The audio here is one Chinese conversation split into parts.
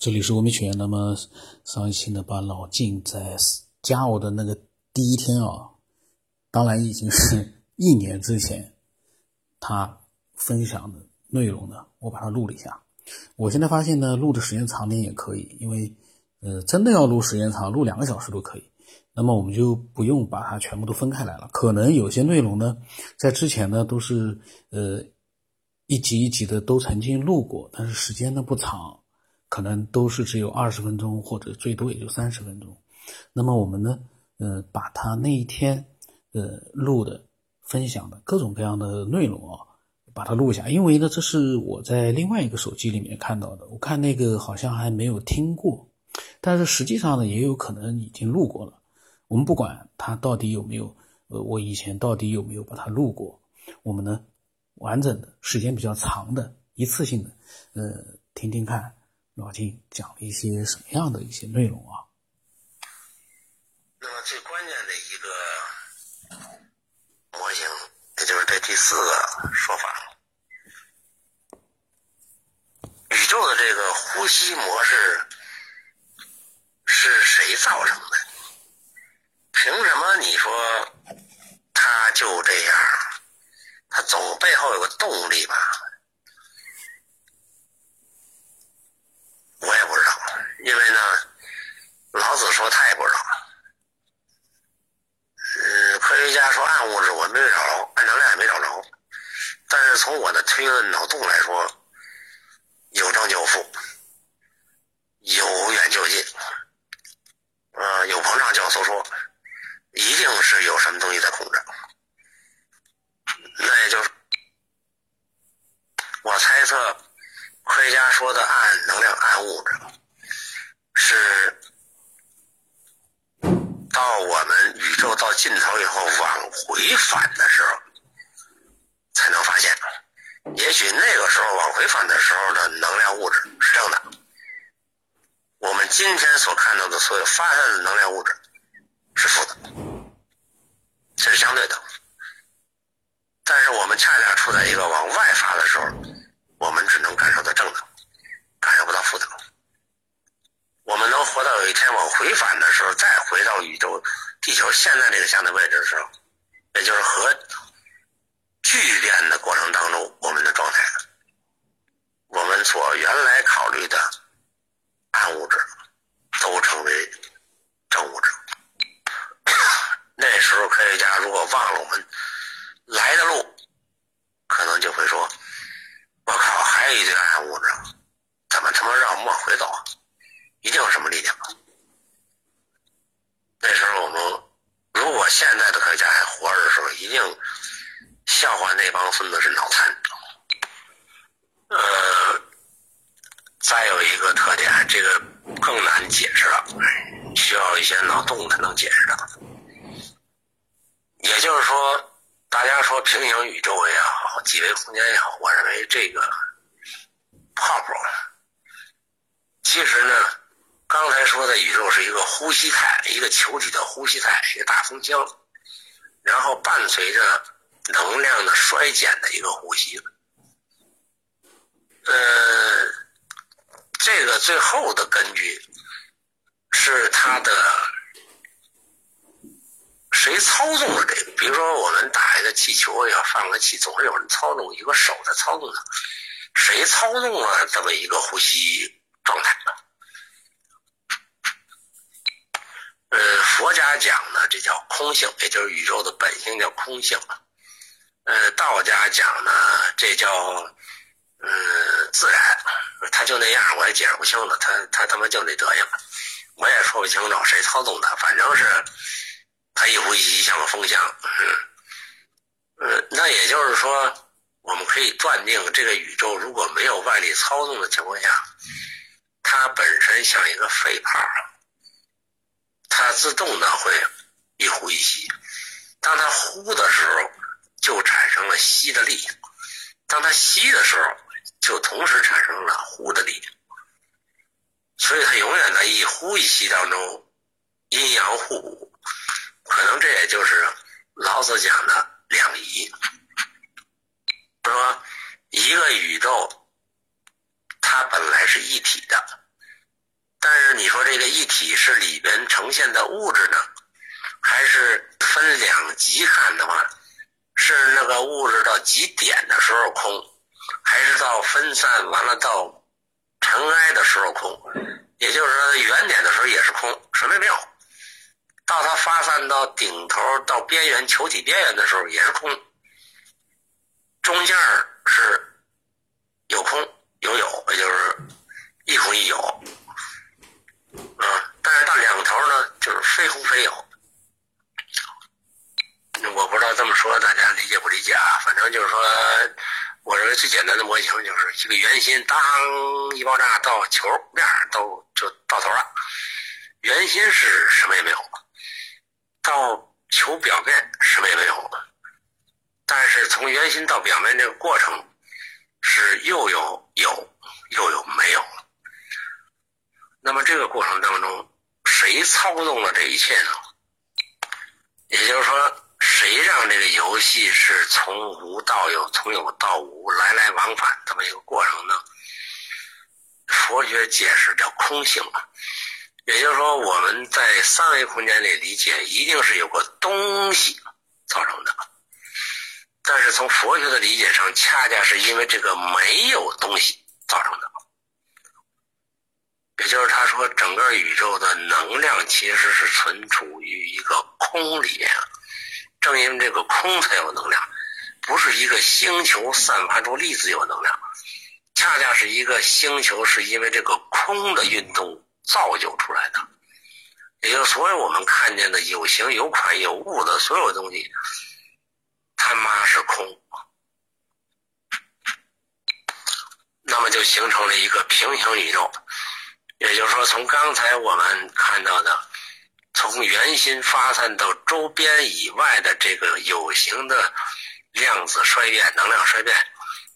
这里是文明学院。那么上一期呢，把老晋在加我的那个第一天啊，当然已经是一年之前，他分享的内容呢，我把它录了一下。我现在发现呢，录的时间长点也可以，因为呃，真的要录时间长，录两个小时都可以。那么我们就不用把它全部都分开来了。可能有些内容呢，在之前呢都是呃一集一集的都曾经录过，但是时间呢不长。可能都是只有二十分钟，或者最多也就三十分钟。那么我们呢，呃，把他那一天，呃，录的、分享的各种各样的内容啊，把它录下。因为呢，这是我在另外一个手机里面看到的，我看那个好像还没有听过，但是实际上呢，也有可能已经录过了。我们不管他到底有没有，呃，我以前到底有没有把它录过，我们呢，完整的时间比较长的、一次性的，呃，听听看。老金讲了一些什么样的一些内容啊？那么最关键的一个模型，也就是这第四个说法，宇宙的这个呼吸模式是谁造成的？凭什么你说它就这样？它总背后有个动力吧？我也不知道，因为呢，老子说他也不知道。嗯，科学家说暗物质我没找着，暗能量也没找着。但是从我的推论脑洞来说，有正就负，有远就近，呃，有膨胀就收缩，一定是有什么东西在控制。那也就是我猜测。科学家说的暗能量、暗物质，是到我们宇宙到尽头以后往回返的时候才能发现。也许那个时候往回返的时候的能量物质是正的，我们今天所看到的所有发散的能量物质是负的，这是相对的。但是我们恰恰处在一个往外发的时候。我们只能感受到正能，感受不到负能。我们能活到有一天往回返的时候，再回到宇宙、地球现在这个相对位置的时候，也就是核聚变的过程当中，我们的状态，我们所原来考虑的暗物质，都成为正物质。那时候科学家如果忘了我们来的路，可能就会说。我靠，还有一堆暗物质，怎么他妈让我们往回走？一定有什么力量。那时候我们，如果现在的科学家还活着的时候，一定笑话那帮孙子是脑残。呃，再有一个特点，这个更难解释了，需要一些脑洞才能解释的。也就是说。大家说平行宇宙也好，几维空间也好，我认为这个靠谱。其实呢，刚才说的宇宙是一个呼吸态，一个球体的呼吸态，一个大风箱，然后伴随着能量的衰减的一个呼吸。呃，这个最后的根据是它的。谁操纵了这个？比如说，我们打一个气球要放个气，总是有人操纵，一个手在操纵它。谁操纵了这么一个呼吸状态呢？呃，佛家讲呢，这叫空性，也就是宇宙的本性叫空性。呃，道家讲呢，这叫呃自然，他就那样，我也解释不清了。他他他妈就那德行，我也说不清楚谁操纵他，反正是。它一呼一吸像个风箱，嗯，那也就是说，我们可以断定，这个宇宙如果没有外力操纵的情况下，它本身像一个肺泡，它自动的会一呼一吸。当它呼的时候，就产生了吸的力；当它吸的时候，就同时产生了呼的力。所以它永远在一呼一吸当中，阴阳互补。可能这也就是老子讲的两仪，说一个宇宙，它本来是一体的，但是你说这个一体是里边呈现的物质呢，还是分两极看的话，是那个物质到极点的时候空，还是到分散完了到尘埃的时候空？也就是说，原点的时候也是空，什么也没有；到它发散到顶头到边缘球体边缘的时候也是空，中间是有空有有，也就是一空一有。啊，但是到两头呢，就是非空非有。我不知道这么说大家理解不理解啊？反正就是说，我认为最简单的模型就是这个圆心当一爆炸到球面都就到头了，圆心是什么也没有，到球表面什么也没有，但是从圆心到表面这个过程是又有有又有没有了。那么这个过程当中，谁操纵了这一切呢？也就是说。谁让这个游戏是从无到有，从有到无，来来往返这么一个过程呢？佛学解释叫空性嘛，也就是说我们在三维空间里理解，一定是有个东西造成的。但是从佛学的理解上，恰恰是因为这个没有东西造成的。也就是他说，整个宇宙的能量其实是存储于一个空里面。正因为这个空才有能量，不是一个星球散发出粒子有能量，恰恰是一个星球是因为这个空的运动造就出来的。也就所有我们看见的有形有款有物的所有东西，他妈是空，那么就形成了一个平行宇宙。也就是说，从刚才我们看到的。从圆心发散到周边以外的这个有形的量子衰变、能量衰变，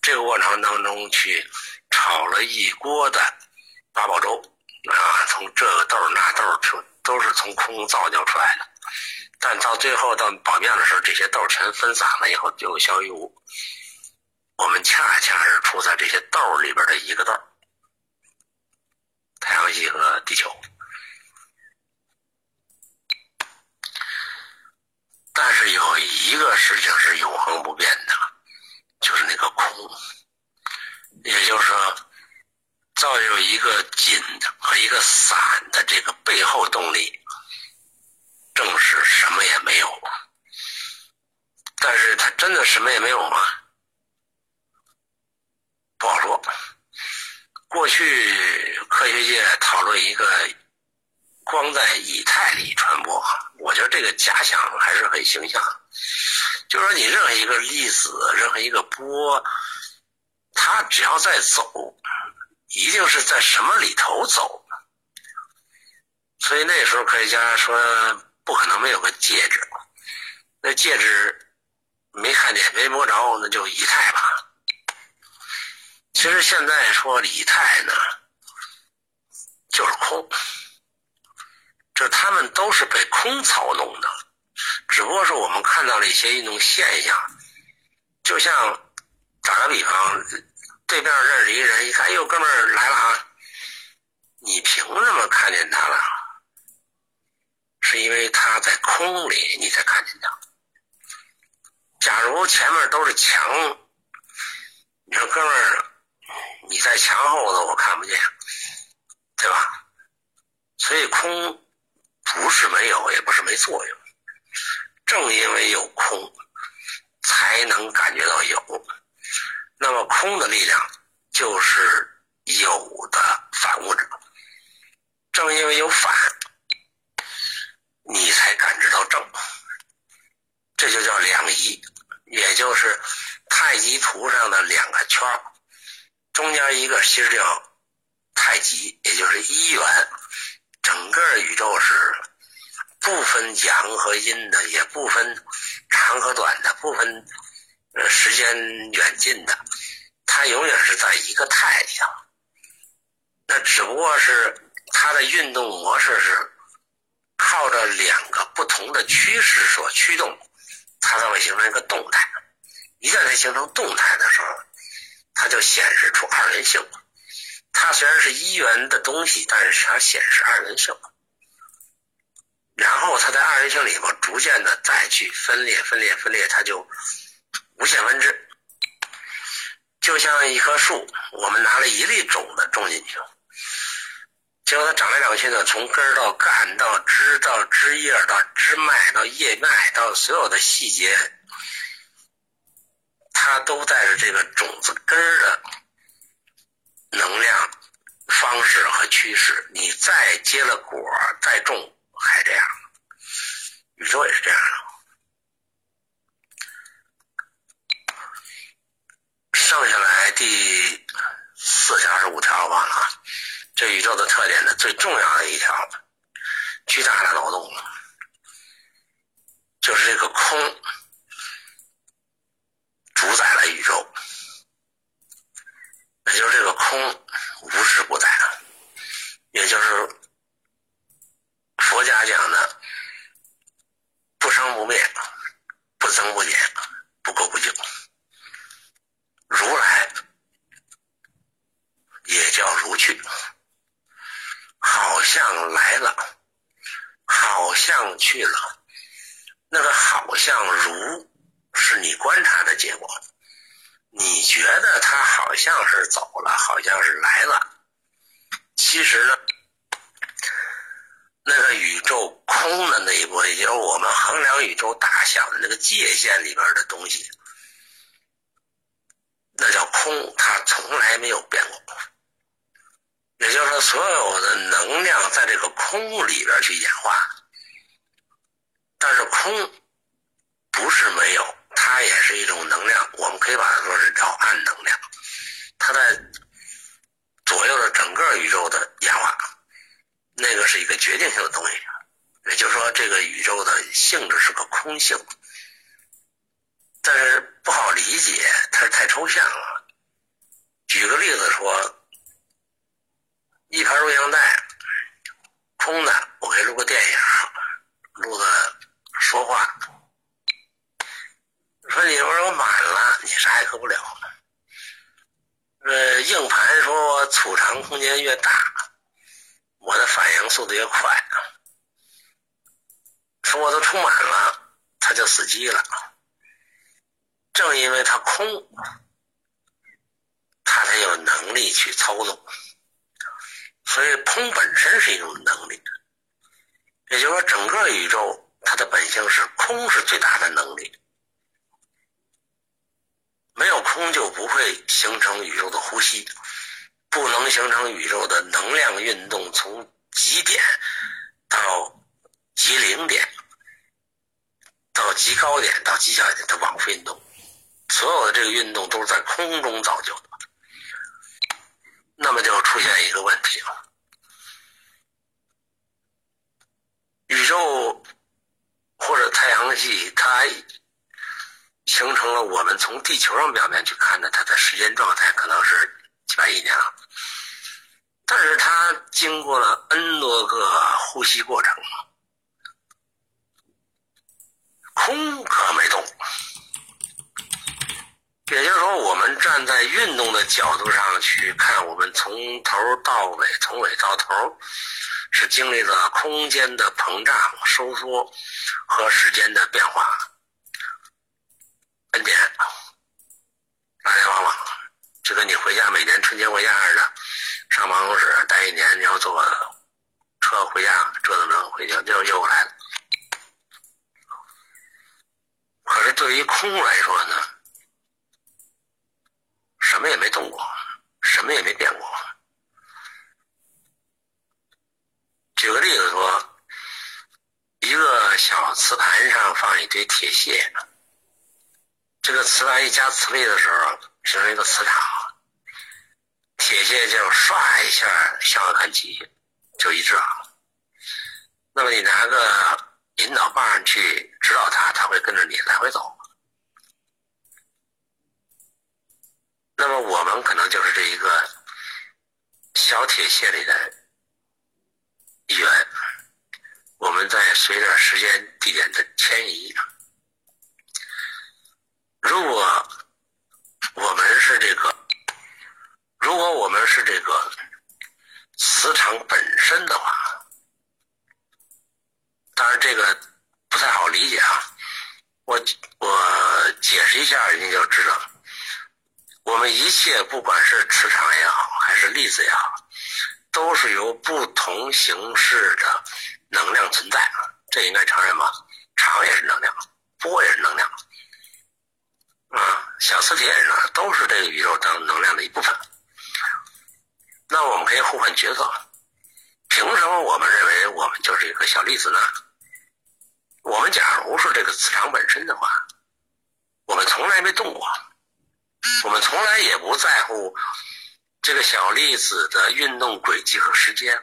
这个过程当中去炒了一锅的八宝粥啊，从这个豆那豆儿都是从空造就出来的。但到最后到保面的时候，这些豆全分散了以后就消于无。我们恰恰是处在这些豆里边的一个豆，太阳系和地球。但是有一个事情是永恒不变的，就是那个空。也就是说，造就一个紧的和一个散的这个背后动力，正是什么也没有。但是他真的什么也没有吗？不好说。过去科学界讨论一个。光在以太里传播，我觉得这个假想还是很形象。就说你任何一个粒子，任何一个波，它只要在走，一定是在什么里头走的。所以那时候科学家说不可能没有个介质，那介质没看见没摸着，那就以太吧。其实现在说以太呢，就是空。这他们都是被空操弄的，只不过是我们看到了一些运动现象，就像打个比方，对面认识一人，一看，哎呦，哥们儿来了啊！你凭什么看见他了？是因为他在空里，你才看见他。假如前面都是墙，你说哥们儿，你在墙后头，我看不见，对吧？所以空。不是没有，也不是没作用。正因为有空，才能感觉到有。那么空的力量就是有的反物质。正因为有反，你才感知到正。这就叫两仪，也就是太极图上的两个圈中间一个其实叫太极，也就是一元。整个宇宙是不分阳和阴的，也不分长和短的，不分呃时间远近的，它永远是在一个态上。那只不过是它的运动模式是靠着两个不同的趋势所驱动，它才会形成一个动态。一旦它形成动态的时候，它就显示出二元性。它虽然是一元的东西，但是它显示二元性。然后它在二元性里头逐渐的再去分裂、分裂、分裂，它就无限分支。就像一棵树，我们拿了一粒种子种进去，结果它长来长去呢，从根到干到枝到枝叶到枝脉到叶脉到所有的细节，它都带着这个种子根的能量、方式和趋势。你再结了果，再种还这样，宇宙也是这样的。剩下来第四条是五条忘了啊。这宇宙的特点的最重要的一条，巨大的脑洞，就是这个空主宰了宇宙，也就是这个空无时不在，也就是佛家讲的不生不灭、不增不减、不垢不净。如来也叫如去，好像来了，好像去了。那个好像如是你观察的结果，你觉得他好像是走了，好像是来了。其实呢，那个宇宙空的那一波，也就是我们衡量宇宙大小的那个界限里边的东西。那叫空，它从来没有变过。也就是说，所有的能量在这个空里边去演化，但是空不是没有，它也是一种能量。我们可以把它说是叫暗能量，它在左右着整个宇宙的演化。那个是一个决定性的东西，也就是说，这个宇宙的性质是个空性。但是不好理解，它是太抽象了。举个例子说，一盘录像带，空的，我给录个电影，录个说话，说你说我满了，你啥也喝不了。呃，硬盘说我储藏空间越大，我的反应速度越快。说我都充满了，它就死机了。正因为它空，它才有能力去操纵。所以空本身是一种能力，也就是说，整个宇宙它的本性是空，是最大的能力。没有空就不会形成宇宙的呼吸，不能形成宇宙的能量运动从极点到极零点，到极高点到极小点的往复运动。所有的这个运动都是在空中造就的，那么就出现一个问题了：宇宙或者太阳系，它形成了我们从地球上表面去看的它的时间状态，可能是几百亿年了，但是它经过了 N 多个呼吸过程，空可没动。也就是说，我们站在运动的角度上去看，我们从头到尾，从尾到头，是经历了空间的膨胀、收缩和时间的变化。恩典，大家忘了，就跟你回家每年春节回家似的，上办公室待一年，你要坐车回家，折腾着回家，又又来了。可是对于空来说呢？什么也没动过，什么也没变过。举个例子说，一个小瓷盘上放一堆铁屑，这个瓷盘一加磁力的时候，形成一个磁场，铁屑就唰一下向外看齐，就一致了。那么你拿个引导棒去指导它，它会跟着你来回走。那么我们可能就是这一个小铁屑里的一员，我们在随着时间、地点的迁移。如果我们是这个如果我们是这个磁场本身的话，当然这个不太好理解啊。我我解释一下，你就知道了。我们一切不管是磁场也好，还是粒子也好，都是由不同形式的能量存在，这应该承认吧？场也是能量，波也是能量，啊，小磁铁呢都是这个宇宙当能量的一部分。那我们可以互换角色，凭什么我们认为我们就是一个小粒子呢？我们假如是这个磁场本身的话，我们从来没动过。我们从来也不在乎这个小粒子的运动轨迹和时间，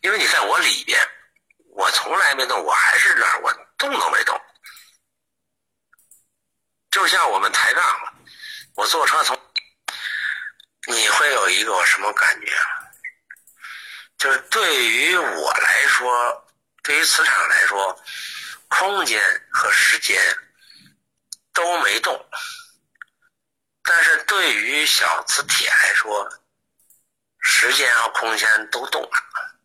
因为你在我里边，我从来没动，我还是那儿，我动都没动。就像我们抬杠，我坐车从，你会有一个什么感觉？就是对于我来说，对于磁场来说，空间和时间都没动。但是对于小磁铁来说，时间和空间都动了。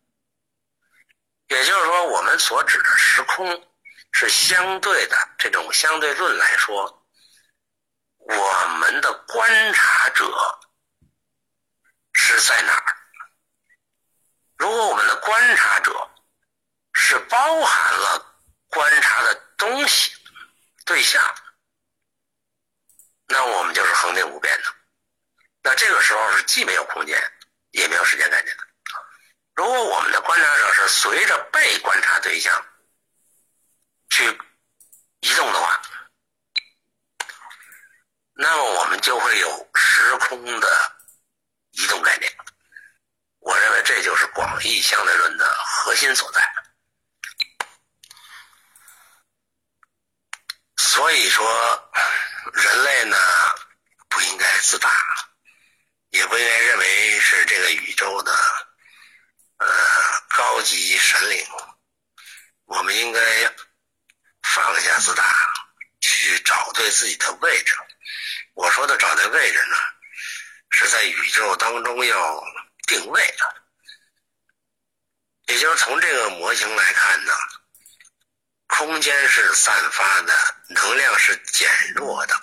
也就是说，我们所指的时空是相对的。这种相对论来说，我们的观察者是在哪儿？如果我们的观察者是包含了观察的东西、对象。那我们就是恒定不变的，那这个时候是既没有空间，也没有时间概念的。如果我们的观察者是随着被观察对象去移动的话，那么我们就会有时空的移动概念。我认为这就是广义相对论的核心所在。所以说。人类呢，不应该自大，也不应该认为是这个宇宙的呃高级神灵。我们应该放下自大，去找对自己的位置。我说的找对位置呢，是在宇宙当中要定位的，也就是从这个模型来看呢。空间是散发的，能量是减弱的，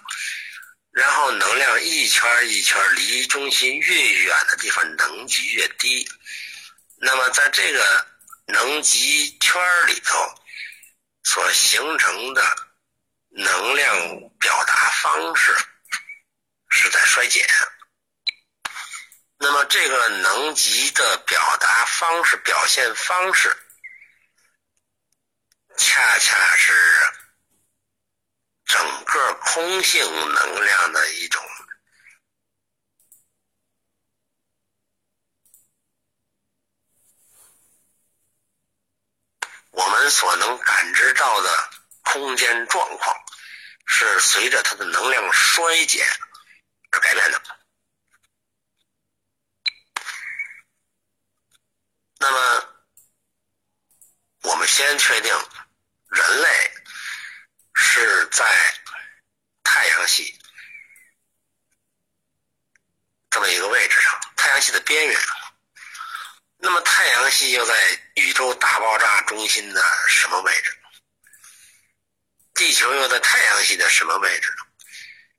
然后能量一圈一圈离中心越远的地方，能级越低。那么在这个能级圈里头所形成的能量表达方式是在衰减。那么这个能级的表达方式、表现方式。恰恰是整个空性能量的一种，我们所能感知到的空间状况，是随着它的能量衰减而改变的。那么，我们先确定。人类是在太阳系这么一个位置上，太阳系的边缘。那么，太阳系又在宇宙大爆炸中心的什么位置？地球又在太阳系的什么位置？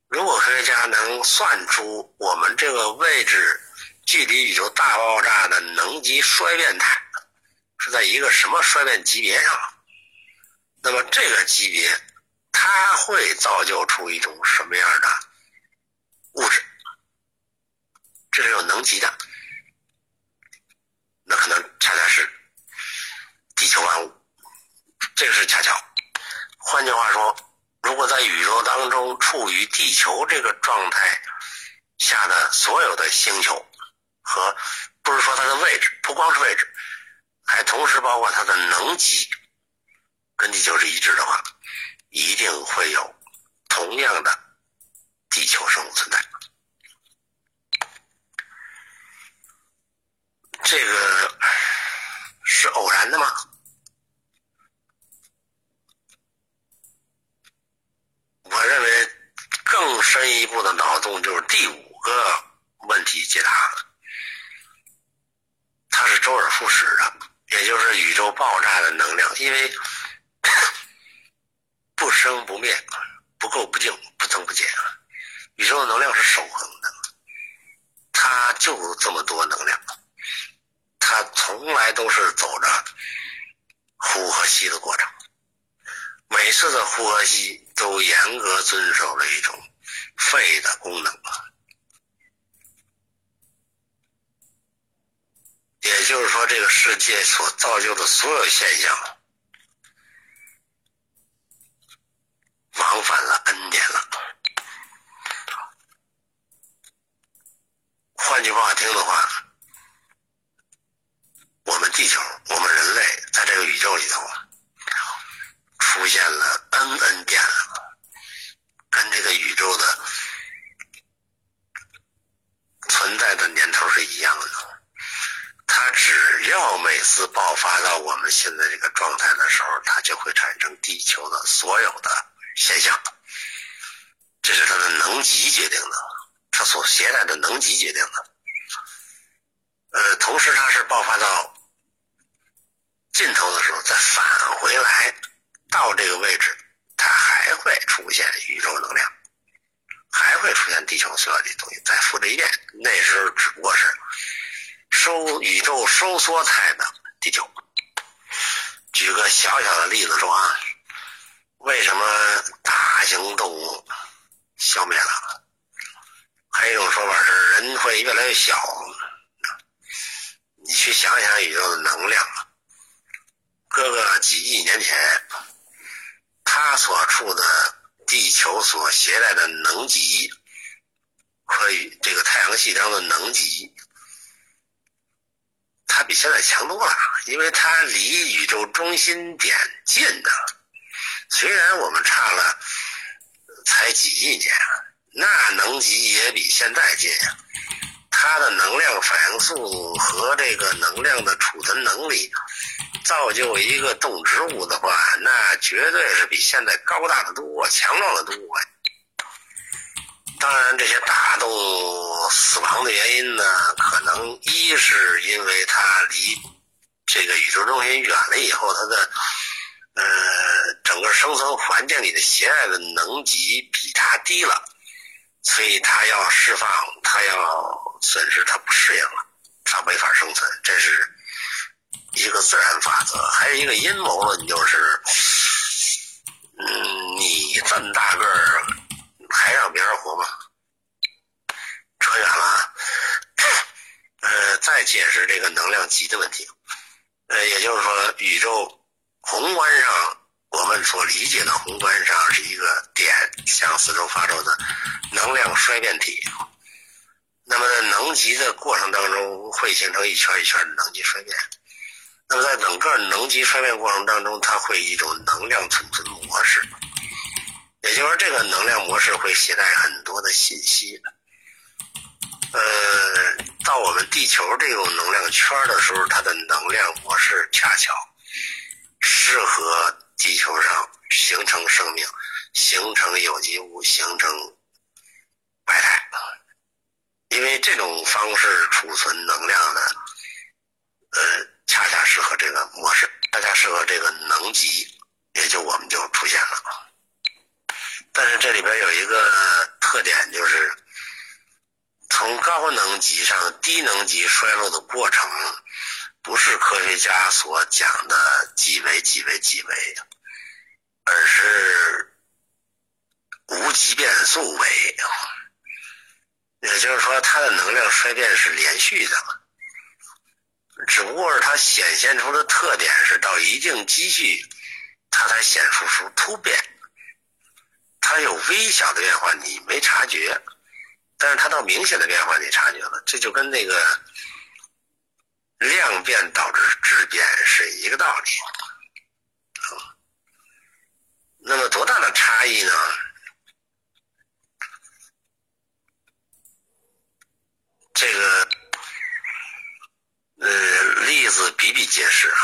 如果科学家能算出我们这个位置距离宇宙大爆炸的能级衰变态是在一个什么衰变级别上？那么这个级别，它会造就出一种什么样的物质？这是有能级的，那可能恰恰是地球万物。这个是恰巧。换句话说，如果在宇宙当中处于地球这个状态下的所有的星球，和不是说它的位置，不光是位置，还同时包括它的能级跟地球是一致的话一定会有同样的地球生物存在。这个是偶然的吗？我认为更深一步的脑洞就是第五个问题解答了他是周而复始的。也就是宇宙爆炸的能量，因为 不生不灭，不垢不净，不增不减啊，宇宙的能量是守恒的，它就这么多能量，它从来都是走着呼和吸的过程，每次的呼和吸都严格遵守了一种肺的功能。也就是说，这个世界所造就的所有现象，往返了 N 年了。换句话听的话，我们地球，我们人类，在这个宇宙里头，出现了 N N 遍了，跟这个宇宙的存在的年头是一样的。它只要每次爆发到我现在这个状态的时候，它就会产生地球的所有的现象，这是它的能级决定的，它所携带的能级决定的。呃，同时它是爆发到尽头的时候，再返回来到这个位置，它还会出现宇宙能量，还会出现地球所有的东西，再复制一遍。那时候只不过是。收宇宙收缩态的地球，小小的例子说啊，为什么大型动物消灭了？还有一种说法是人会越来越小。你去想想宇宙的能量，搁个几亿年前，它所处的地球所携带的能级，和这个太阳系当中的能级。比现在强多了，因为它离宇宙中心点近的。虽然我们差了才几亿年，那能级也比现在近呀。它的能量反应速度和这个能量的储存能力，造就一个动植物的话，那绝对是比现在高大的多，强壮的多。当然，这些大动物死亡的原因呢，可能一是因为它离这个宇宙中心远了以后，它的呃整个生存环境里的携带的能级比它低了，所以它要释放，它要损失，它不适应了，它没法生存，这是一个自然法则。还有一个阴谋论就是，嗯，你这么大个儿。还让别人活吗？扯远了啊。呃，再解释这个能量级的问题。呃，也就是说，宇宙宏观上我们所理解的宏观上是一个点向四周发出的能量衰变体。那么在能级的过程当中，会形成一圈一圈的能级衰变。那么在整个能级衰变过程当中，它会一种能量储存模式。也就是说这个能量模式会携带很多的信息，呃，到我们地球这种能量圈的时候，它的能量模式恰巧适合地球上形成生命、形成有机物、形成白态，因为这种方式储存能量的，呃，恰恰适合这个模式，恰恰适合这个能级，也就我们就出现了。但是这里边有一个特点，就是从高能级上低能级衰落的过程，不是科学家所讲的几维几维几维，而是无极变速维。也就是说，它的能量衰变是连续的，只不过是它显现出的特点是到一定积蓄，它才显示出突变。它有微小的变化，你没察觉；但是它到明显的变化，你察觉了。这就跟那个量变导致质变是一个道理。那么多大的差异呢？这个呃例子比比皆是啊。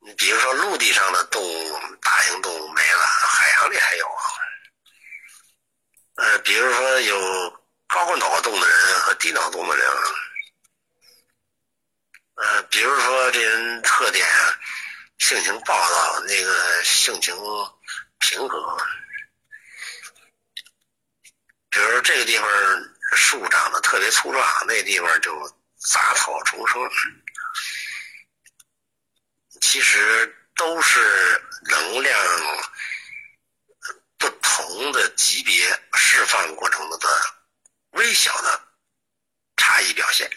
你比如说陆地上的动物，大型动物没了，海洋里还有啊。呃，比如说有高脑洞的人和低脑洞的人，呃，比如说这人特点，性情暴躁，那个性情平和。比如这个地方树长得特别粗壮，那地方就杂草丛生。其实都是能量同的级别释放过程中的微小的差异表现。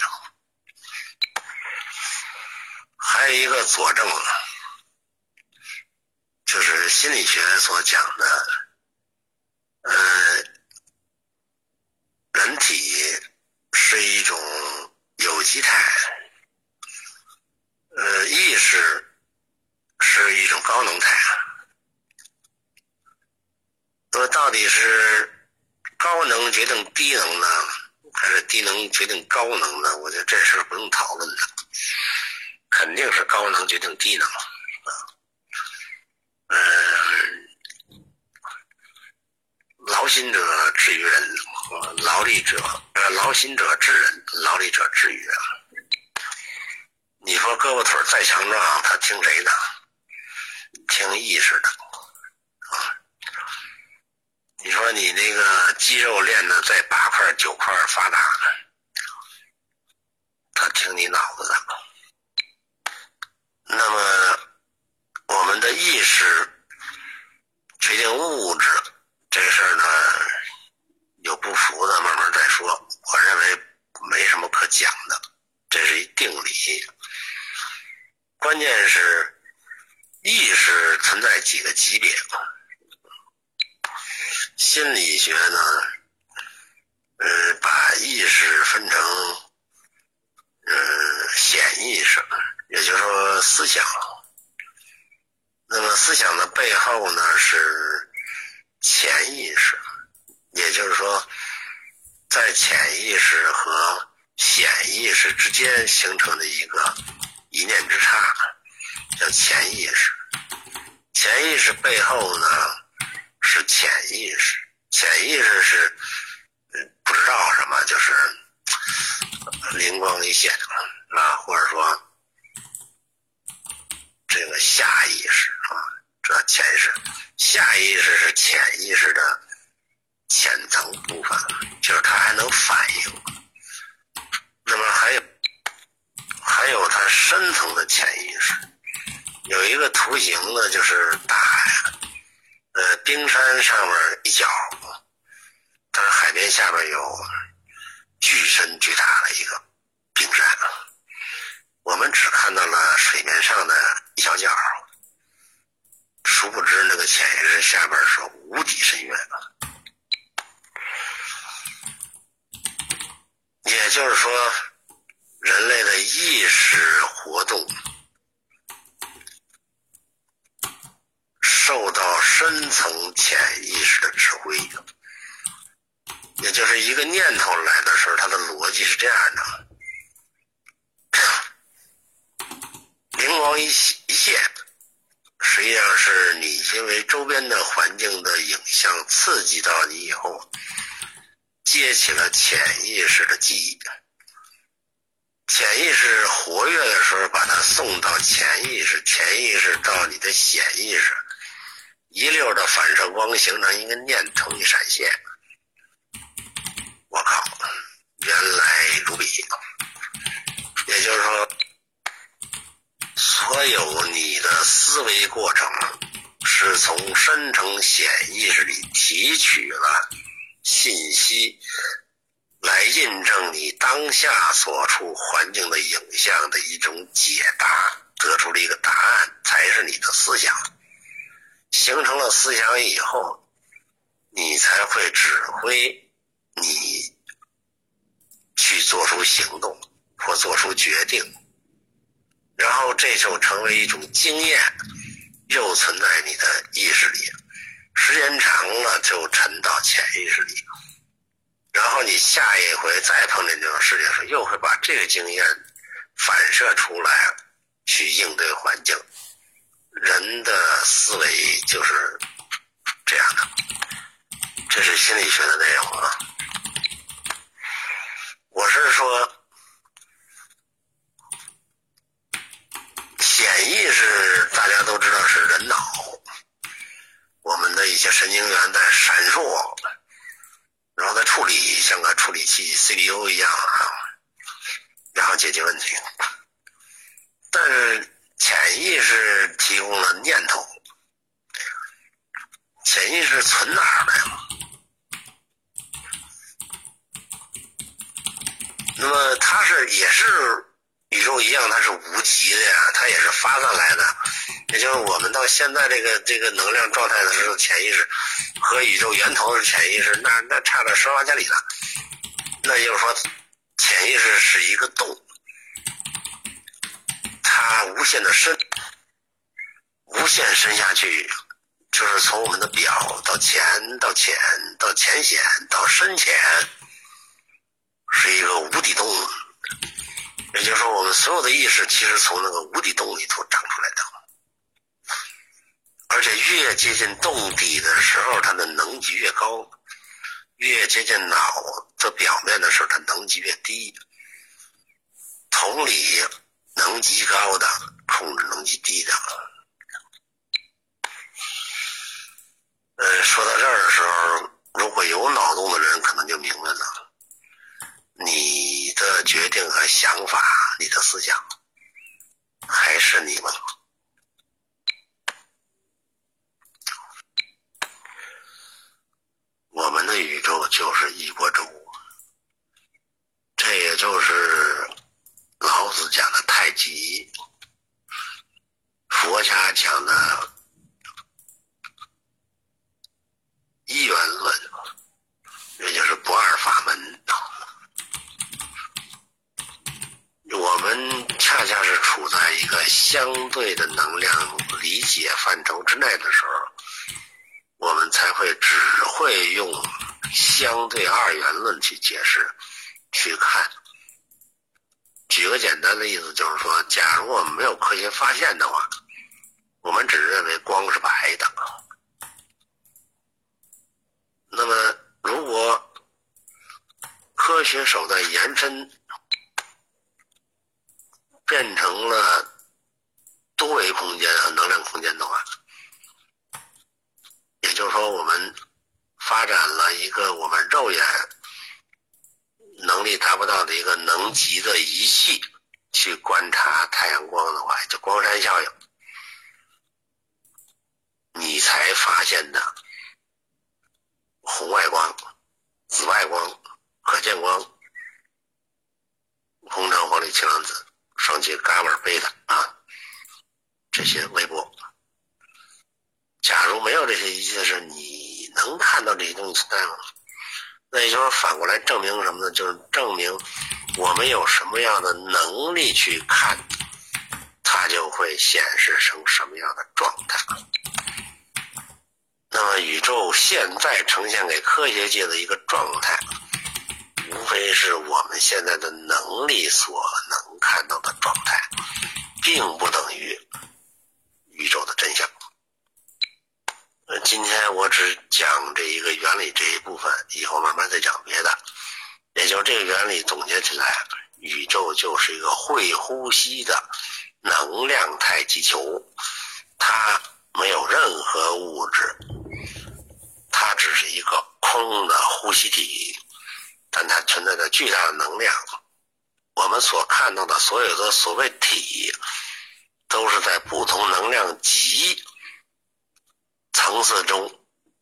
还有一个佐证，就是心理学所讲的，呃，人体是一种有机态，呃，意识是一种高能态。说到底是高能决定低能呢，还是低能决定高能呢？我觉得这事不用讨论的。肯定是高能决定低能啊，嗯，劳心者治于人，劳力者呃劳心者治人，劳力者治于人。你说胳膊腿再强壮，他听谁的？听意识的。你说你那个肌肉练的在八块九块发达，他听你脑子的。那么，我们的意识决定物质这事儿呢，有不服的，慢慢再说。我认为没什么可讲的，这是一定理。关键是意识存在几个级别。心理学呢，呃，把意识分成，呃，显意识。也就是说，思想。那么，思想的背后呢是潜意识，也就是说，在潜意识和显意识之间形成的一个一念之差，叫潜意识。潜意识背后呢是潜意识，潜意识是不知道什么，就是灵光一现啊，或者说。这个下意识啊，这潜意识，下意识是潜意识的浅层部分，就是它还能反应。那么还有还有它深层的潜意识，有一个图形呢，就是大，呃，冰山上面一角，但是海边下边有巨深巨大的一个冰山。我们只看到了水面上的一小角，殊不知那个潜意识下边是无底深渊啊。也就是说，人类的意识活动受到深层潜意识的指挥，也就是一个念头来的时候，它的逻辑是这样的。灵光一一现，实际上是你因为周边的环境的影像刺激到你以后，接起了潜意识的记忆。潜意识活跃的时候，把它送到潜意识，潜意识到你的显意识，一溜的反射光形成一个念头一闪现。我靠，原来如彼，也就是说。所有你的思维过程，是从深层显意识里提取了信息，来印证你当下所处环境的影像的一种解答，得出了一个答案，才是你的思想。形成了思想以后，你才会指挥你去做出行动或做出决定。然后这就成为一种经验，又存在你的意识里，时间长了就沉到潜意识里。然后你下一回再碰见这种事情时，又会把这个经验反射出来，去应对环境。人的思维就是这样的。这是心理学的内容啊。我是说潜意识大家都知道是人脑我们的一些神经元在闪烁然后在处理像个处理器 cpu 一样啊然后解决问题。但是潜意识提供了念头，潜意识存哪儿呢？那么它是也是宇宙一样，它是无极的呀，它也是发散来的。也就是我们到现在这个这个能量状态的时候，潜意识和宇宙源头的潜意识，那那差了十万千里了。那就是说，潜意识是一个洞。它无限的深，无限深下去，就是从我们的表到浅到浅到浅显到深浅，是一个无底洞。也就是说，我们所有的意识其实从那个无底洞里头长出来的，而且越接近洞底的时候，它的能级越高；越接近脑的表面的时候，它能级越低。同理。能级高的控制能级低的，呃，说到这儿的时候，如果有脑洞的人可能就明白了，你的决定和想法，你的思想，还是你吗？我们的宇宙就是一锅粥，这也就是。老子讲的太极，佛家讲的一元论，也就是不二法门。我们恰恰是处在一个相对的能量理解范畴之内的时候，我们才会只会用相对二元论去解释、去看。举个简单的例子，就是说，假如我们没有科学发现的话，我们只认为光是白的。那么，如果科学手段延伸，变成了多维空间和能量空间的话，也就是说，我们发展了一个我们肉眼。能力达不到的一个能级的仪器去观察太阳光的话，叫光山效应，你才发现的红外光、紫外光、可见光、红橙黄绿青蓝紫、双极伽马贝塔啊，这些微波。假如没有这些仪器的时候，你能看到这些东西存在吗？那也就是反过来证明什么呢？就是证明我们有什么样的能力去看，它就会显示成什么样的状态。那么宇宙现在呈现给科学界的一个状态，无非是我们现在的能力所能看到的状态，并不等于宇宙的真相。呃，今天我只讲这一个原理这一部分，以后慢慢再讲别的。也就这个原理总结起来，宇宙就是一个会呼吸的能量态气球，它没有任何物质，它只是一个空的呼吸体，但它存在着巨大的能量。我们所看到的所有的所谓体，都是在不同能量级。层次中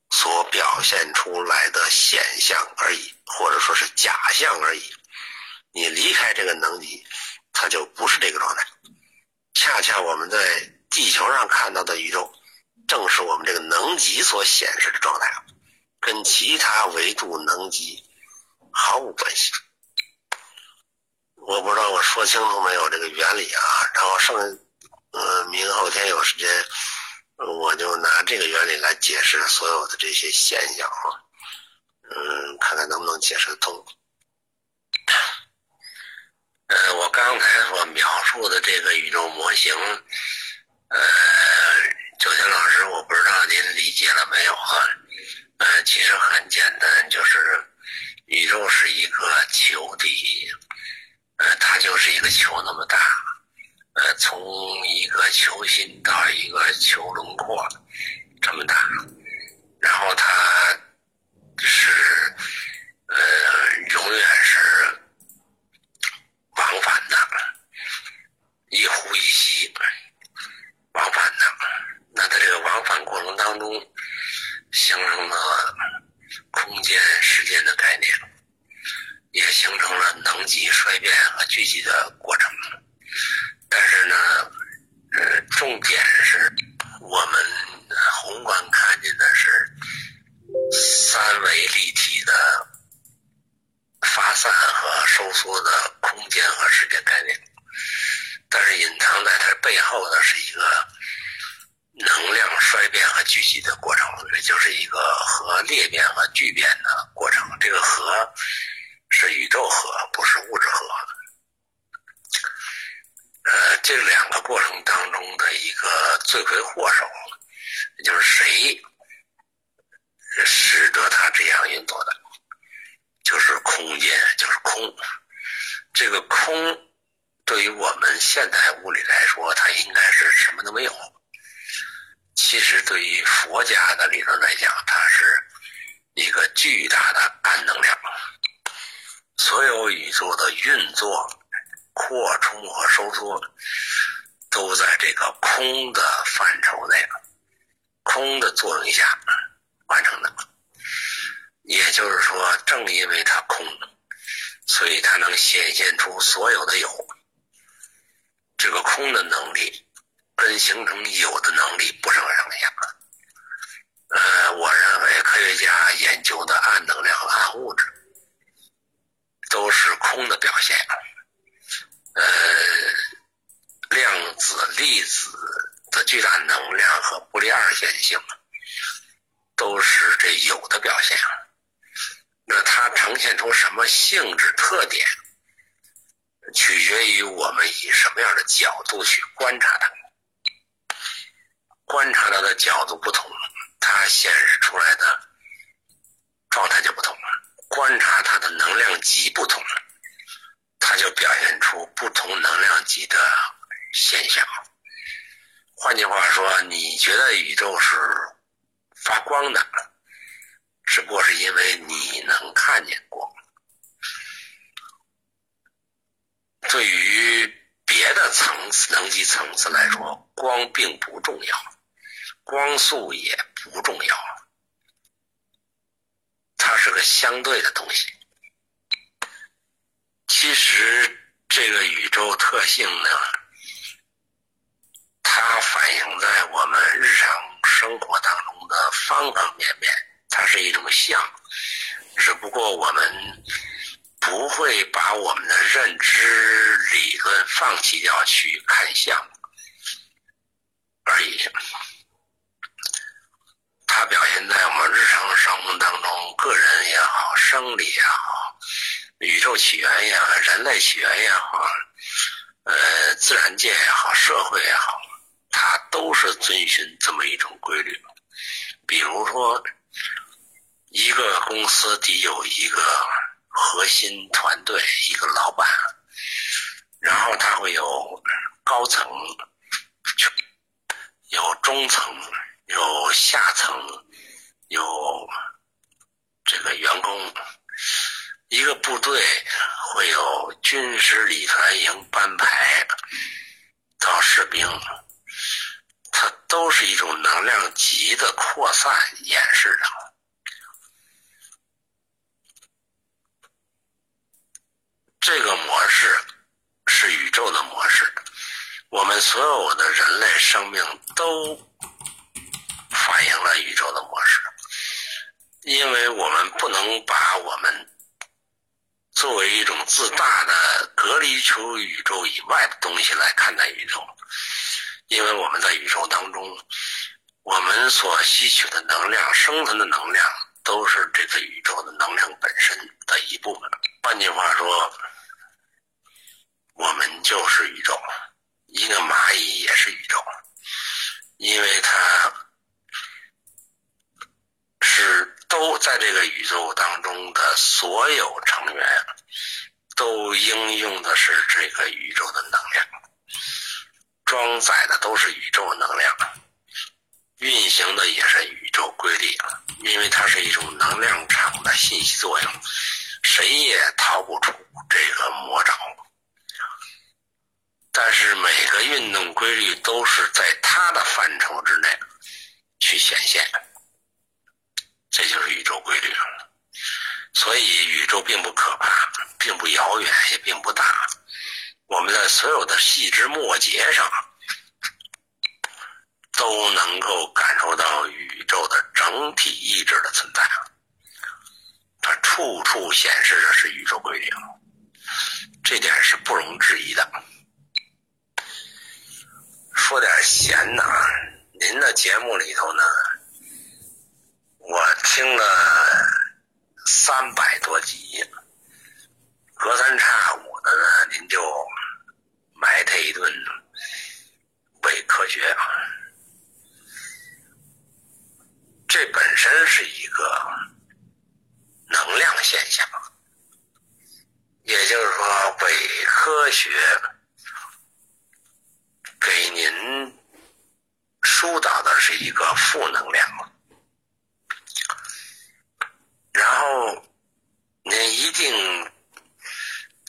所表现出来的现象而已，或者说是假象而已。你离开这个能级，它就不是这个状态。恰恰我们在地球上看到的宇宙，正是我们这个能级所显示的状态，跟其他维度能级毫无关系。我不知道我说清楚没有这个原理啊？然后剩，呃，明后天有时间。我就拿这个原理来解释所有的这些现象啊，嗯，看看能不能解释得通。呃，我刚才所描述的这个宇宙模型，呃，九天老师，我不知道您理解了没有啊？呃，其实很简单，就是宇宙是一个球体，呃，它就是一个球那么大。呃，从一个球心到一个球轮廓表现。那它呈现出什么性质特点，取决于我们以什么样的角度去观察它。观察它的角度不同，它显示出来的状态就不同了。观察它的能量级不同。它就表现出不同能量级的现象。换句话说，你觉得宇宙是发光的，只不过是因为你能看见光。对于别的层次、能级层次来说，光并不重要，光速也不重要，它是个相对的东西。其实，这个宇宙特性呢，它反映在我们日常生活当中的方方面面，它是一种相，只不过我们不会把我们的认知理论放弃掉去看相而已。它表现在我们日常生活当中，个人也好，生理也好。宇宙起源也好，人类起源也好，呃，自然界也好，社会也好，它都是遵循这么一种规律。比如说，一个公司得有一个核心团队，一个老板，然后他会有高层，有中层，有下层，有这个员工。一个部队会有军师、礼团营、班排到士兵，它都是一种能量级的扩散演示的。这个模式是宇宙的模式，我们所有的人类生命都反映了宇宙的模式，因为我们不能把我们。作为一种自大的隔离出宇宙以外的东西来看待宇宙，因为我们在宇宙当中，我们所吸取的能量、生存的能量，都是这个宇宙的能量本身的一部分。换句话说，我们就是宇宙，一个蚂蚁也是宇宙，因为它是。都在这个宇宙当中的所有成员，都应用的是这个宇宙的能量，装载的都是宇宙能量，运行的也是宇宙规律。因为它是一种能量场的信息作用，谁也逃不出这个魔爪。但是每个运动规律都是在它的范畴之内去显现，这就是宇宙规律。所以宇宙并不可怕，并不遥远，也并不大。我们在所有的细枝末节上都能够感受到宇宙的整体意志的存在，它处处显示的是宇宙规律，这点是不容置疑的。说点闲的啊，您的节目里头呢，我听了三百多集，隔三差五的呢，您就埋汰一顿伪科学，这本身是一个能量现象，也就是说伪科学。您疏导的是一个负能量，然后您一定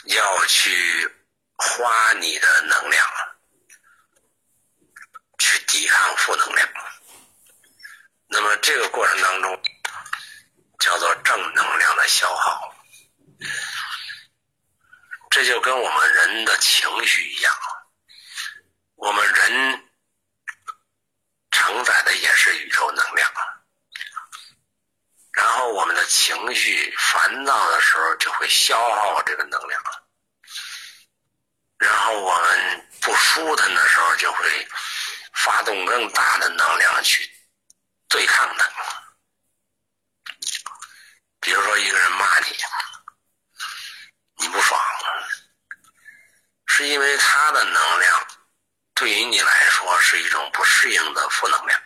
要去花你的能量去抵抗负能量。那么这个过程当中叫做正能量的消耗，这就跟我们人的情绪一样。我们人承载的也是宇宙能量，然后我们的情绪烦躁的时候就会消耗这个能量，然后我们不舒坦的时候就会发动更大的能量去对抗它。比如说一个人骂你，你不爽，是因为他的能量。对于你来说是一种不适应的负能量，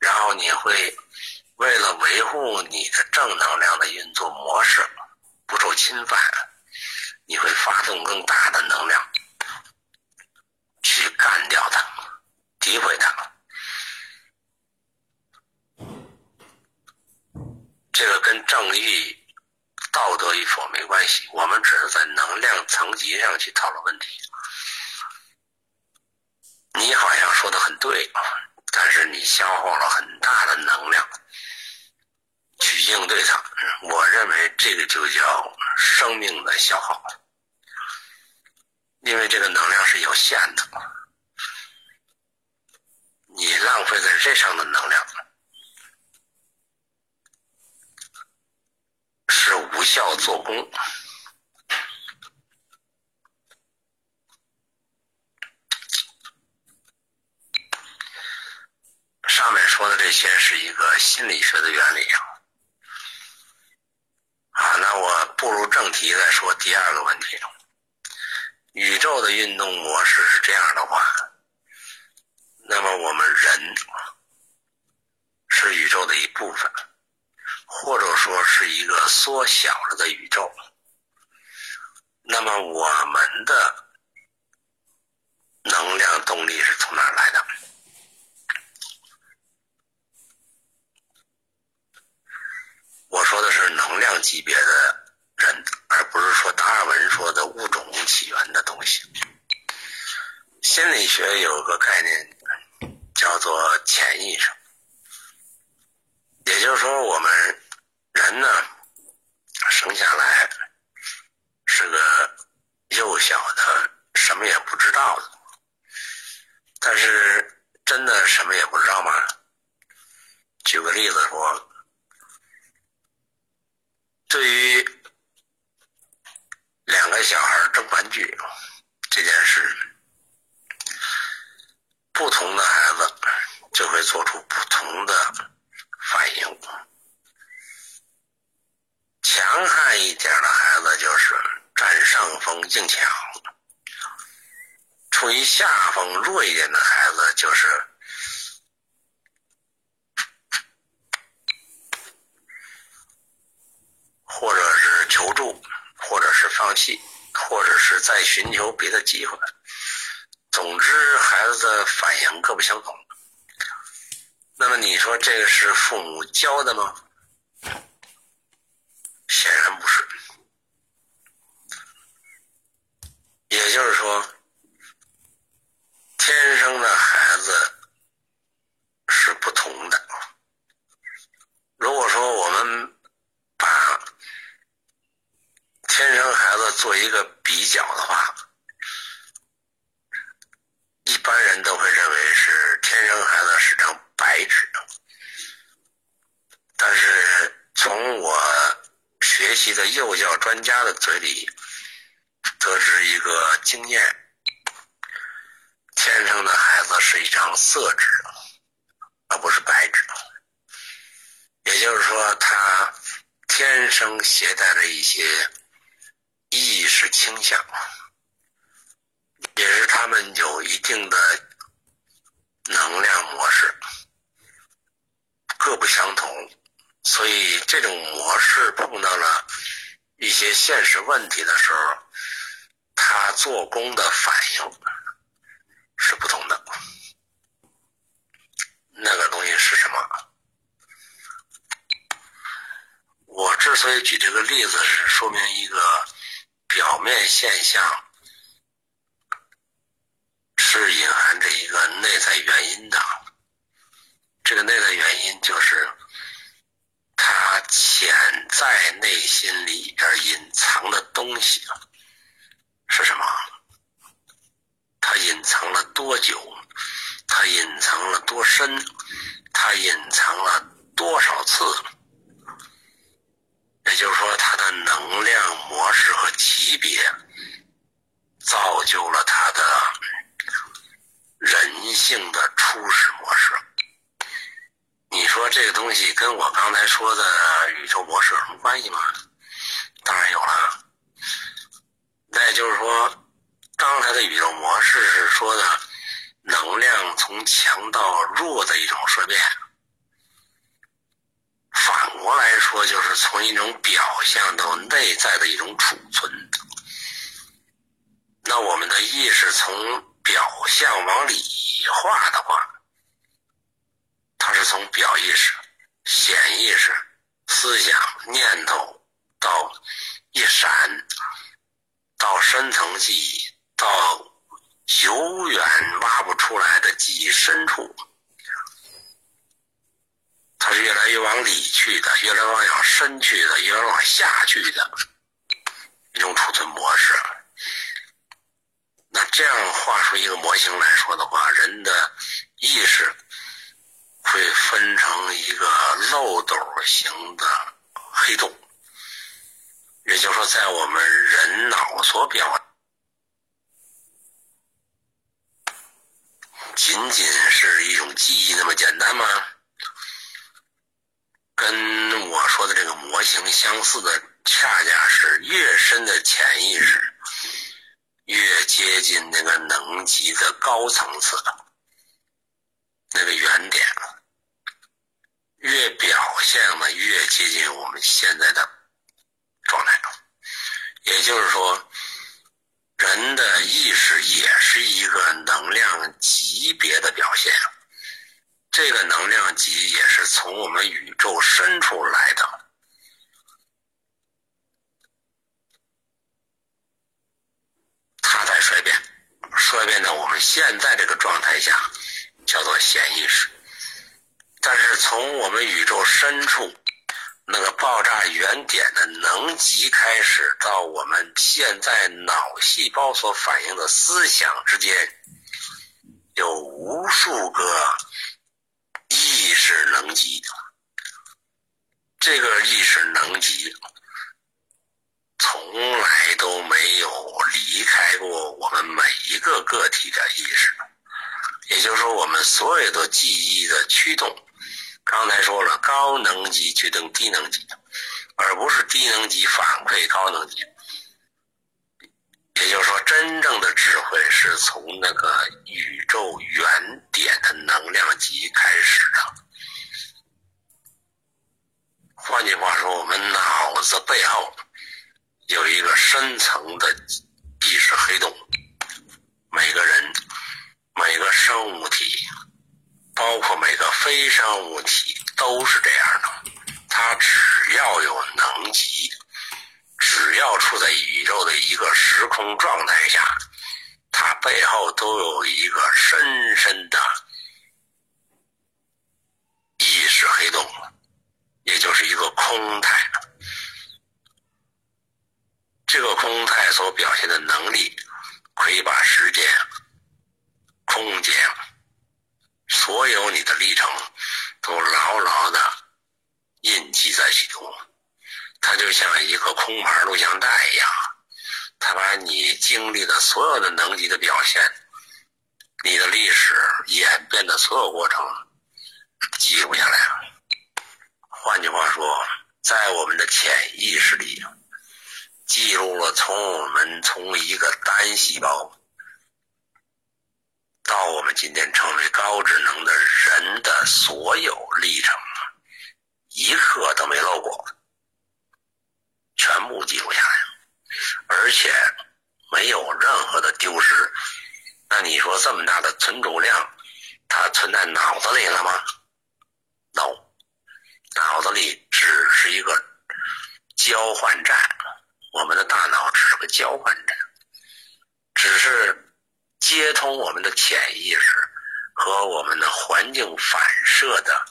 然后你会为了维护你的正能量的运作模式不受侵犯，你会发动更大的能量去干掉它、诋毁它。这个跟正义、道德与否没关系，我们只是在能量层级上去讨论问题。你好像说的很对，但是你消耗了很大的能量去应对它。我认为这个就叫生命的消耗，因为这个能量是有限的，你浪费在这上的能量是无效做工。上面说的这些是一个心理学的原理啊，啊，那我步入正题再说第二个问题。宇宙的运动模式是这样的话，那么我们人是宇宙的一部分，或者说是一个缩小了的宇宙。那么我们的能量动力是从哪来的？我说的是能量级别的人，而不是说达尔文说的物种起源的东西。心理学有个概念叫做潜意识，也就是说，我们人呢生下来是个幼小的，什么也不知道的。但是真的什么也不知道吗？举个例子说。对于两个小孩争玩具这件事，不同的孩子就会做出不同的反应。强悍一点的孩子就是占上风硬抢，处于下风弱一点的孩子就是。或者是求助，或者是放弃，或者是再寻求别的机会。总之，孩子的反应各不相同。那么你说这个是父母教的吗？显然不是。也就是说，天生的孩子是不同的。如果说我们把天生孩子做一个比较的话，一般人都会认为是天生孩子是张白纸。但是从我学习的幼教专家的嘴里得知一个经验：天生的孩子是一张色纸，而不是白纸。也就是说，他天生携带了一些意识倾向，也是他们有一定的能量模式，各不相同。所以，这种模式碰到了一些现实问题的时候，他做工的反应是不同的。那个东西是什么？我之所以举这个例子，是说明一个表面现象是隐含着一个内在原因的。这个内在原因就是他潜在内心里边隐藏的东西是什么？他隐藏了多久？他隐藏了多深？他隐藏了多少次？也就是说，它的能量模式和级别，造就了它的人性的初始模式。你说这个东西跟我刚才说的宇宙模式有什么关系吗？当然有了。那也就是说，刚才的宇宙模式是说的能量从强到弱的一种衰变。反过来说，就是从一种表象到内在的一种储存。那我们的意识从表象往里化的话，它是从表意识、显意识、思想、念头到一闪，到深层记忆，到久远挖不出来的记忆深处。它是越来越往里去的，越来越往深去的，越来越往下去的一种储存模式。那这样画出一个模型来说的话，人的意识会分成一个漏斗形的黑洞，也就是说，在我们人脑所表，仅仅是一种记忆那么简单吗？跟我说的这个模型相似的，恰恰是越深的潜意识，越接近那个能级的高层次的那个原点了，越表现的越接近我们现在的状态。也就是说，人的意识也是一个能量级别的表现。这个能量级也是从我们宇宙深处来的，它在衰变，衰变到我们现在这个状态下，叫做潜意识。但是从我们宇宙深处那个爆炸原点的能级开始，到我们现在脑细胞所反映的思想之间，有无数个。意识能级，这个意识能级从来都没有离开过我们每一个个体的意识。也就是说，我们所有的记忆的驱动，刚才说了，高能级驱动低能级，而不是低能级反馈高能级。也就是说，真正的智慧是从那个宇宙原点的能量级开始的。换句话说，我们脑子背后有一个深层的意识黑洞。每个人、每个生物体，包括每个非生物体都是这样的，它只要有能级，只要处在宇宙的一个时空状态下，它背后都有一个深深的意识黑洞，也就是一个空态。这个空态所表现的能力，可以把时间、空间。所有你的历程都牢牢的印记在其中，它就像一个空盘录像带一样，它把你经历的所有的能级的表现，你的历史演变的所有过程记录下来了。换句话说，在我们的潜意识里，记录了从我们从一个单细胞。到我们今天成为高智能的人的所有历程，一刻都没漏过，全部记录下来，而且没有任何的丢失。那你说这么大的存储量，它存在脑子里了吗？no，脑子里只是一个交换站，我们的大脑只是个交换站，只是。接通我们的潜意识和我们的环境反射的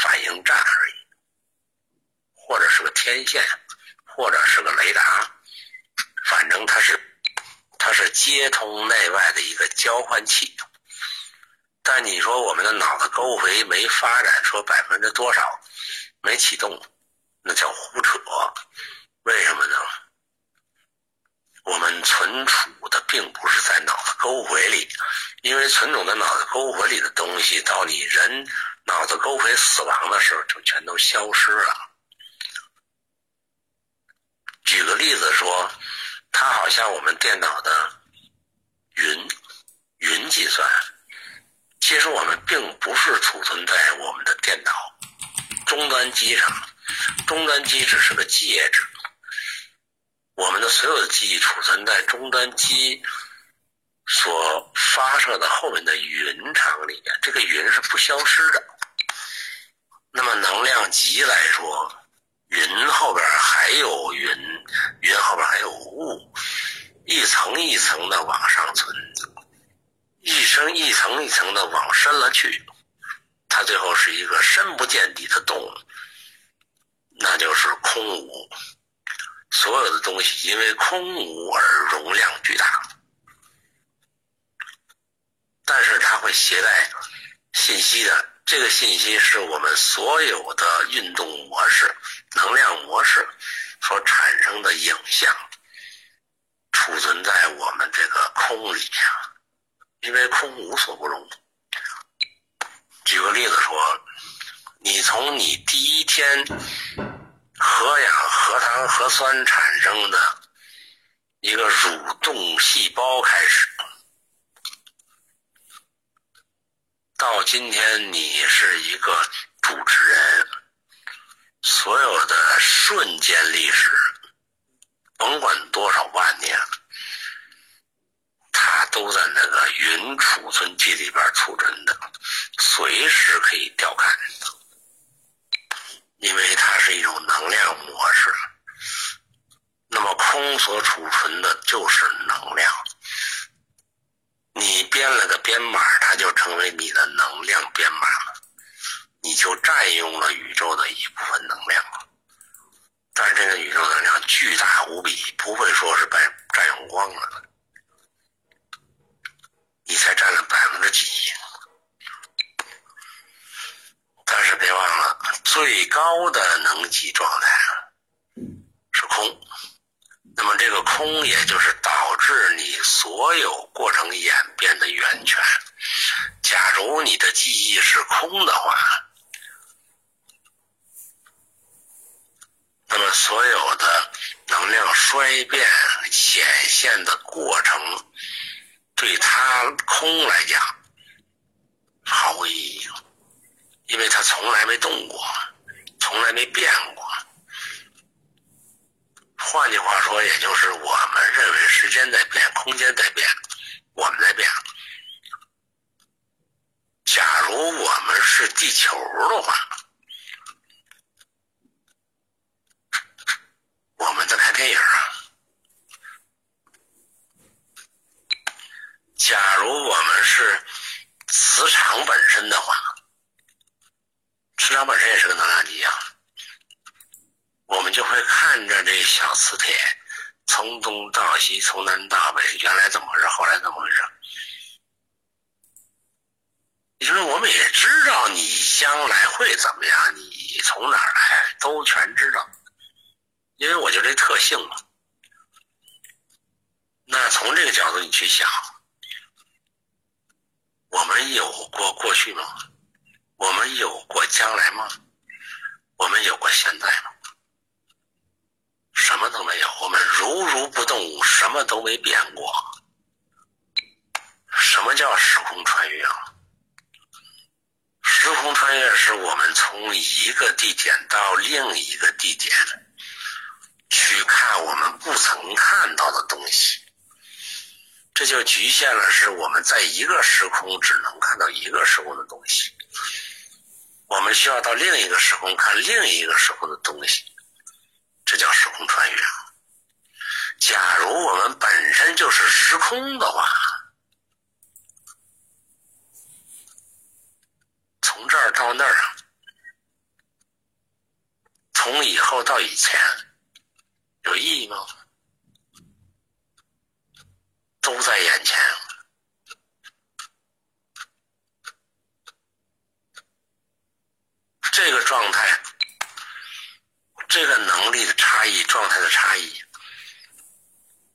反应站而已，或者是个天线，或者是个雷达，反正它是它是接通内外的一个交换器。但你说我们的脑子沟回没发展，说百分之多少没启动，那叫胡扯。为什么呢？我们存储的并不是在脑子沟回里，因为存储在脑子沟回里的东西，到你人脑子沟回死亡的时候，就全都消失了。举个例子说，它好像我们电脑的云云计算，其实我们并不是储存在我们的电脑终端机上，终端机只是个介质。我们的所有的记忆储存在终端机所发射的后面的云场里面，这个云是不消失的。那么能量级来说，云后边还有云，云后边还有雾，一层一层的往上存，一层一层一层的往深了去，它最后是一个深不见底的洞，那就是空无。所有的东西因为空无而容量巨大，但是它会携带信息的。这个信息是我们所有的运动模式、能量模式所产生的影像，储存在我们这个空里面。因为空无所不容。举个例子说，你从你第一天。核氧、核糖、核酸产生的一个蠕动细胞开始，到今天你是一个主持人，所有的瞬间历史，甭管多少万年，它都在那个云储存机里边储存的，随时可以调看。因为它是一种能量模式，那么空所储存的就是能量。你编了个编码，它就成为你的能量编码，你就占用了宇宙的一部分能量。但是这个宇宙能量巨大无比，不会说是被占用光了，你才占了百分之几。但是别忘了，最高的能级状态是空。那么这个空，也就是导致你所有过程演变的源泉。假如你的记忆是空的话，那么所有的能量衰变显现的过程，对它空来讲毫无意义。因为它从来没动过，从来没变过。换句话说，也就是我们认为时间在变，空间在变，我们在变。假如我们是地球的话，我们在拍电影啊。假如我们是磁场本身的话，磁场本身也是个能量机啊。我们就会看着这小磁铁从东到西，从南到北，原来怎么回事，后来怎么回事？因为我们也知道你将来会怎么样，你从哪儿来都全知道，因为我就这特性嘛。那从这个角度你去想，我们有过过去吗？我们有过将来吗？我们有过现在吗？什么都没有，我们如如不动，什么都没变过。什么叫时空穿越啊？时空穿越是我们从一个地点到另一个地点，去看我们不曾看到的东西。这就局限了，是我们在一个时空只能看到一个时空的东西。我们需要到另一个时空看另一个时空的东西，这叫时空穿越。假如我们本身就是时空的话。从这儿到那儿，从以后到以前，有意义吗？都在眼前。这个状态，这个能力的差异，状态的差异，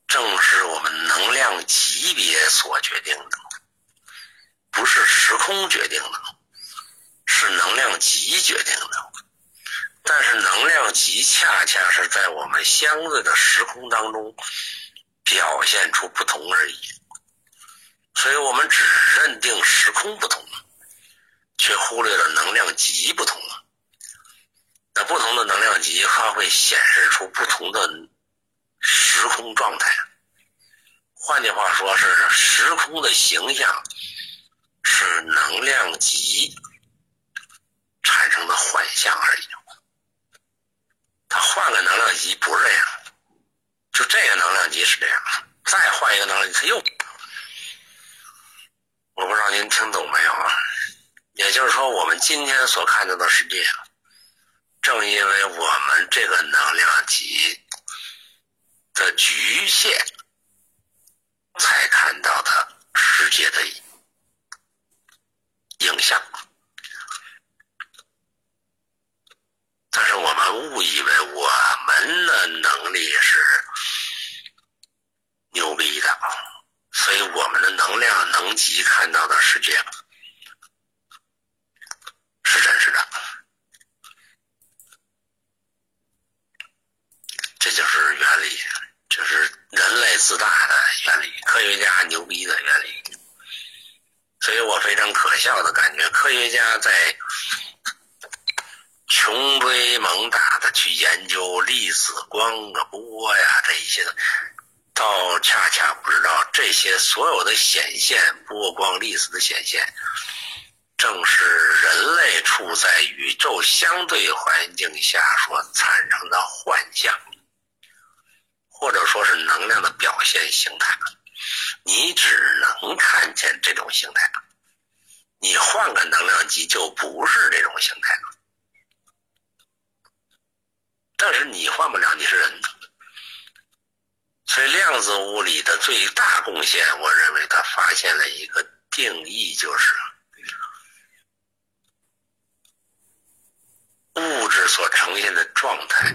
正是我们能量级别所决定的，不是时空决定的。是能量级决定的，但是能量级恰恰是在我们相对的时空当中表现出不同而已，所以我们只认定时空不同，却忽略了能量级不同。那不同的能量级，它会显示出不同的时空状态。换句话说，是时空的形象是能量级。产生的幻象而已，他换个能量级不是这样，就这个能量级是这样，再换一个能量级他又，我不知道您听懂没有啊？也就是说，我们今天所看到的世界，正因为我们这个能量级的局限，才看到的世界的影像。但是我们误以为我们的能力是牛逼的，所以我们的能量能级看到的世界是真实的。这就是原理，就是人类自大的原理，科学家牛逼的原理。所以我非常可笑的感觉，科学家在。穷追猛打的去研究粒子、光啊、波呀这一些的，倒恰恰不知道这些所有的显现波光粒子的显现，正是人类处在宇宙相对环境下所产生的幻象，或者说是能量的表现形态。你只能看见这种形态，你换个能量级就不是这种形态了。但是你换不了，你是人。所以量子物理的最大贡献，我认为它发现了一个定义，就是物质所呈现的状态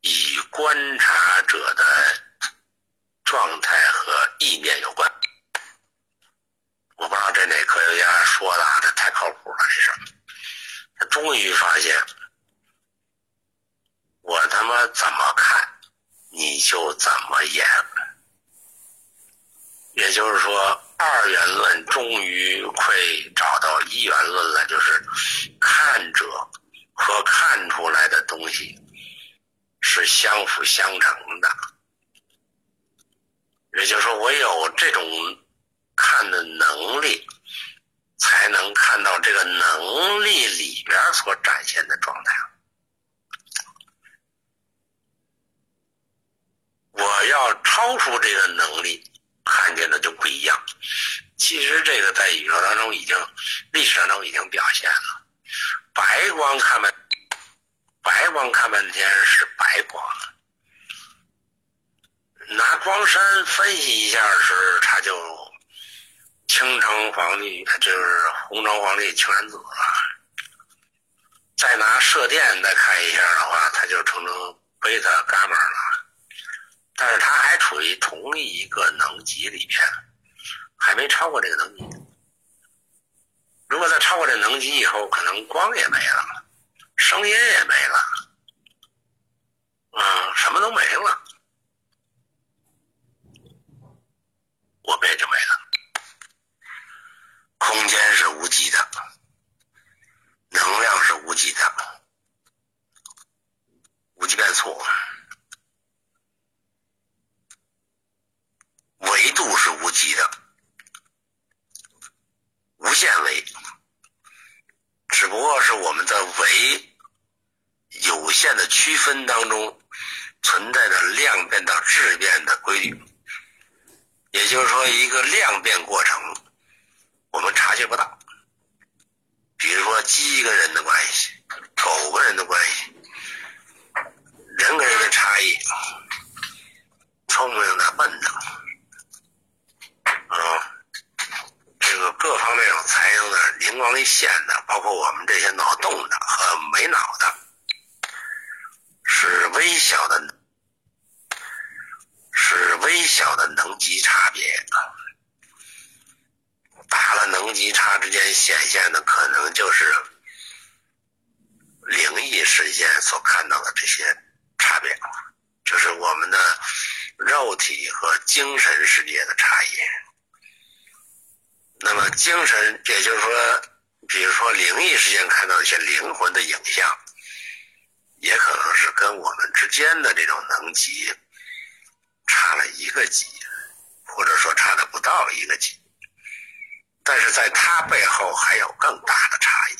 与观察者的状态和意念有关。我不知道这哪科学家说的，这太靠谱了，这事他终于发现。我他妈怎么看，你就怎么演。也就是说，二元论终于会找到一元论了，就是看者和看出来的东西是相辅相成的。也就是说，我有这种看的能力，才能看到这个能力里边所展现的状态。我要超出这个能力，看见的就不一样。其实这个在宇宙当中已经，历史当中已经表现了。白光看半，白光看半天是白光。拿光山分析一下时，它就青橙黄绿，就是红橙黄绿青蓝紫了。再拿射电再看一下的话，它就成成贝塔伽马了。但是它还处于同一个能级里边，还没超过这个能级。如果再超过这能级以后，可能光也没了，声音也没了，嗯，什么都没了。我们也就没了。空间是无极的，能量是无极的，无极变速，维度是无极的，无限维，只不过是我们在维有限的区分当中存在的量变到质变的规律。也就是说，一个量变过程，我们察觉不到。比如说，鸡跟人的关系，狗跟人的关系，人跟人的差异，聪明的、笨的，啊，这个各方面有才能的、灵光一现的，包括我们这些脑动的和没脑的，是微小的。是微小的能级差别啊，大了能级差之间显现的可能就是灵异事件所看到的这些差别，就是我们的肉体和精神世界的差异。那么精神，也就是说，比如说灵异事件看到一些灵魂的影像，也可能是跟我们之间的这种能级。差了一个级，或者说差的不到一个级，但是在它背后还有更大的差异。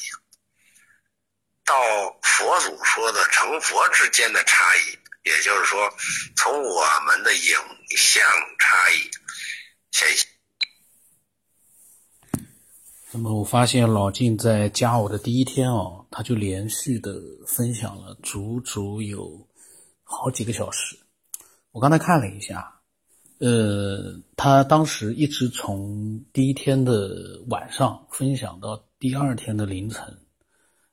到佛祖说的成佛之间的差异，也就是说，从我们的影像差异显现。那么我发现老晋在加我的第一天哦，他就连续的分享了足足有好几个小时。我刚才看了一下，呃，他当时一直从第一天的晚上分享到第二天的凌晨，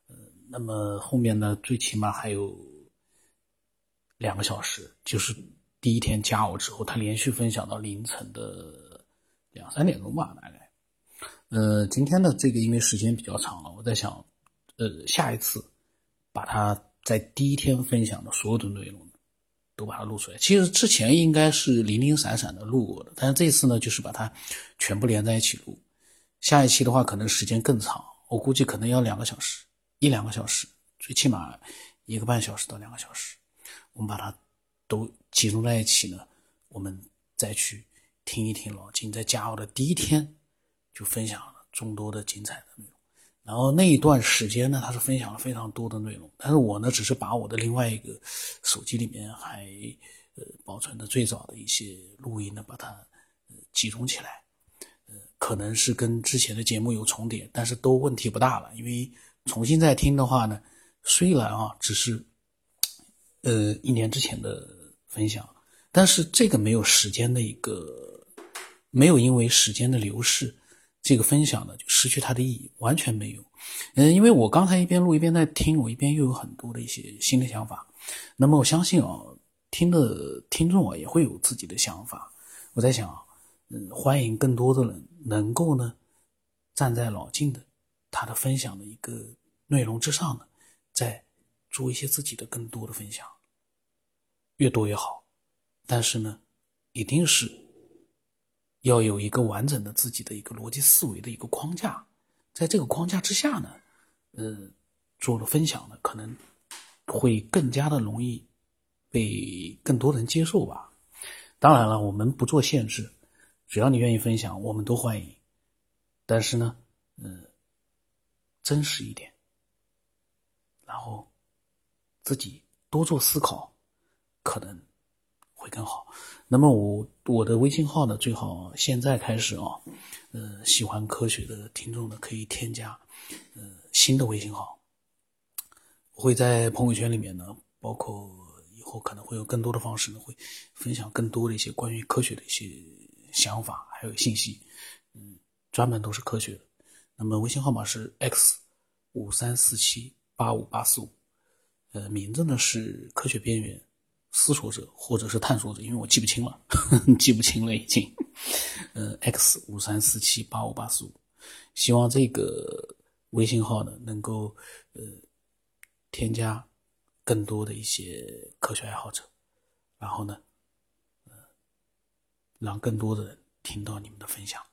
呃，那么后面呢，最起码还有两个小时，就是第一天加我之后，他连续分享到凌晨的两三点钟吧，大概。呃，今天的这个因为时间比较长了，我在想，呃，下一次把它在第一天分享的所有的内容。都把它录出来。其实之前应该是零零散散的录过的，但是这次呢，就是把它全部连在一起录。下一期的话，可能时间更长，我估计可能要两个小时，一两个小时，最起码一个半小时到两个小时。我们把它都集中在一起呢，我们再去听一听老金在加奥的第一天就分享了众多的精彩的内容。然后那一段时间呢，他是分享了非常多的内容，但是我呢，只是把我的另外一个手机里面还呃保存的最早的一些录音呢，把它呃集中起来，呃，可能是跟之前的节目有重叠，但是都问题不大了，因为重新再听的话呢，虽然啊只是呃一年之前的分享，但是这个没有时间的一个，没有因为时间的流逝。这个分享呢，就失去它的意义，完全没有。嗯，因为我刚才一边录一边在听，我一边又有很多的一些新的想法。那么我相信啊，听的听众啊也会有自己的想法。我在想，嗯，欢迎更多的人能够呢，站在老静的他的分享的一个内容之上呢，再做一些自己的更多的分享，越多越好。但是呢，一定是。要有一个完整的自己的一个逻辑思维的一个框架，在这个框架之下呢，呃，做了分享呢，可能会更加的容易被更多人接受吧。当然了，我们不做限制，只要你愿意分享，我们都欢迎。但是呢，嗯，真实一点，然后自己多做思考，可能会更好。那么我我的微信号呢，最好现在开始啊，呃，喜欢科学的听众呢，可以添加呃新的微信号。我会在朋友圈里面呢，包括以后可能会有更多的方式呢，会分享更多的一些关于科学的一些想法还有信息，嗯，专门都是科学的。那么微信号码是 x 五三四七八五八四五，呃，名字呢是科学边缘思索者或者是探索者，因为我记不清了，记不清了已经。呃，x 五三四七八五八四五，希望这个微信号呢能够呃添加更多的一些科学爱好者，然后呢，呃，让更多的人听到你们的分享。